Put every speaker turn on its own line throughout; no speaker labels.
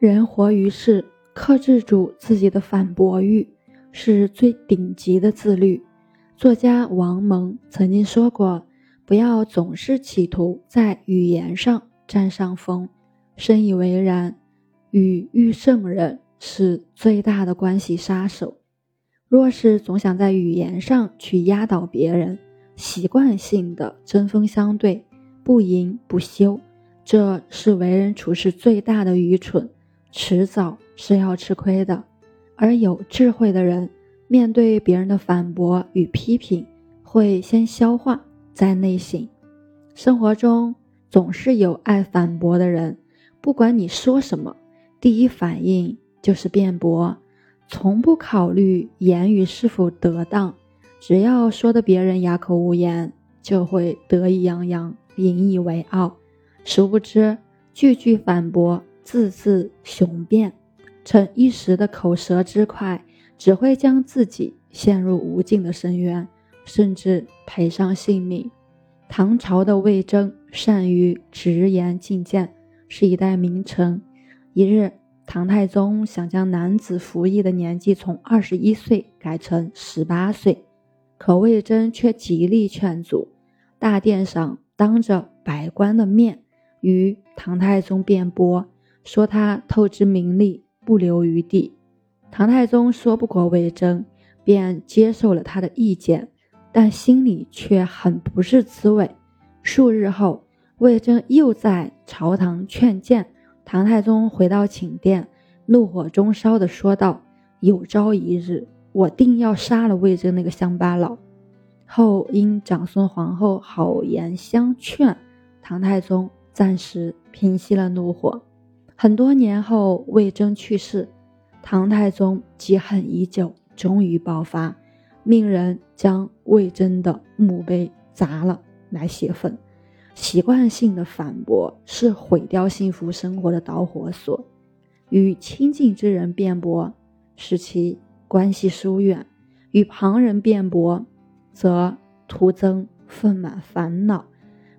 人活于世，克制住自己的反驳欲，是最顶级的自律。作家王蒙曾经说过：“不要总是企图在语言上占上风。”深以为然。语欲胜人是最大的关系杀手。若是总想在语言上去压倒别人，习惯性的针锋相对，不迎不休，这是为人处事最大的愚蠢，迟早是要吃亏的。而有智慧的人，面对别人的反驳与批评，会先消化再内省。生活中总是有爱反驳的人，不管你说什么，第一反应就是辩驳。从不考虑言语是否得当，只要说的别人哑口无言，就会得意洋洋、引以为傲。殊不知，句句反驳，字字雄辩，逞一时的口舌之快，只会将自己陷入无尽的深渊，甚至赔上性命。唐朝的魏征善于直言进谏，是一代名臣。一日。唐太宗想将男子服役的年纪从二十一岁改成十八岁，可魏征却极力劝阻。大殿上当着百官的面与唐太宗辩驳，说他透支名利，不留余地。唐太宗说不过魏征，便接受了他的意见，但心里却很不是滋味。数日后，魏征又在朝堂劝谏。唐太宗回到寝殿，怒火中烧的说道：“有朝一日，我定要杀了魏征那个乡巴佬。”后因长孙皇后好言相劝，唐太宗暂时平息了怒火。很多年后，魏征去世，唐太宗积恨已久，终于爆发，命人将魏征的墓碑砸了，来泄愤。习惯性的反驳是毁掉幸福生活的导火索，与亲近之人辩驳使其关系疏远，与旁人辩驳则徒增愤满烦恼。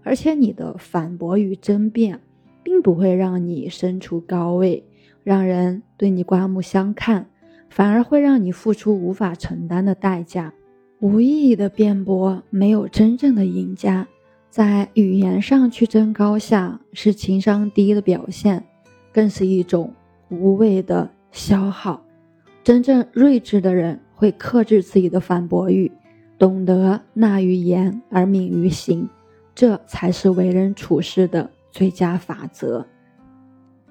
而且你的反驳与争辩，并不会让你身处高位，让人对你刮目相看，反而会让你付出无法承担的代价。无意义的辩驳没有真正的赢家。在语言上去争高下，是情商低的表现，更是一种无谓的消耗。真正睿智的人会克制自己的反驳欲，懂得纳于言而敏于行，这才是为人处事的最佳法则。《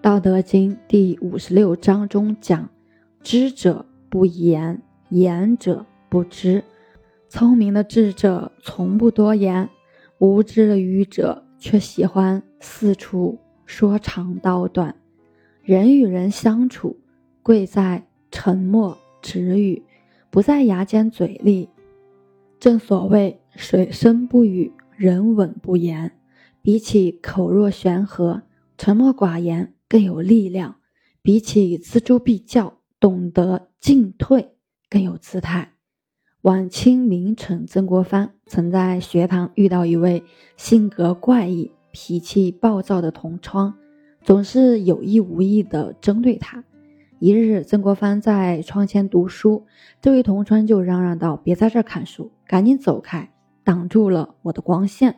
道德经》第五十六章中讲：“知者不言，言者不知。”聪明的智者从不多言。无知的愚者却喜欢四处说长道短。人与人相处，贵在沉默止语，不在牙尖嘴利。正所谓水深不语，人稳不言。比起口若悬河、沉默寡言更有力量；比起锱铢必较、懂得进退更有姿态。晚清名臣曾国藩曾在学堂遇到一位性格怪异、脾气暴躁的同窗，总是有意无意地针对他。一日，曾国藩在窗前读书，这位同窗就嚷嚷道：“别在这儿看书，赶紧走开，挡住了我的光线。”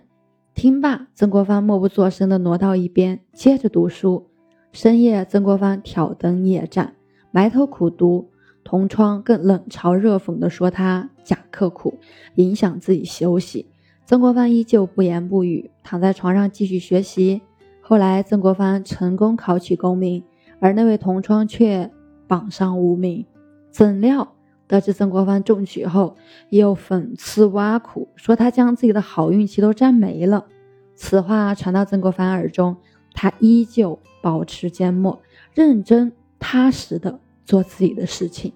听罢，曾国藩默不作声地挪到一边，接着读书。深夜，曾国藩挑灯夜战，埋头苦读。同窗更冷嘲热讽地说他假刻苦，影响自己休息。曾国藩依旧不言不语，躺在床上继续学习。后来，曾国藩成功考取功名，而那位同窗却榜上无名。怎料得知曾国藩中举后，又讽刺挖苦，说他将自己的好运气都沾没了。此话传到曾国藩耳中，他依旧保持缄默，认真踏实的。做自己的事情。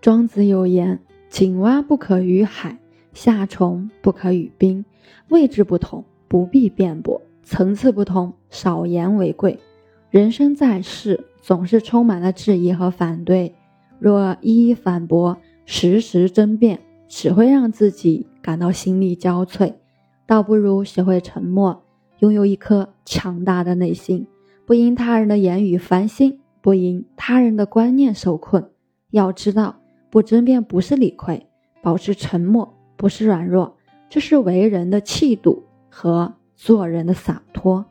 庄子有言：“井蛙不可与海，夏虫不可与冰。位置不同，不必辩驳；层次不同，少言为贵。”人生在世，总是充满了质疑和反对。若一一反驳，时时争辩，只会让自己感到心力交瘁。倒不如学会沉默，拥有一颗强大的内心，不因他人的言语烦心。不因他人的观念受困。要知道，不争辩不是理亏，保持沉默不是软弱，这是为人的气度和做人的洒脱。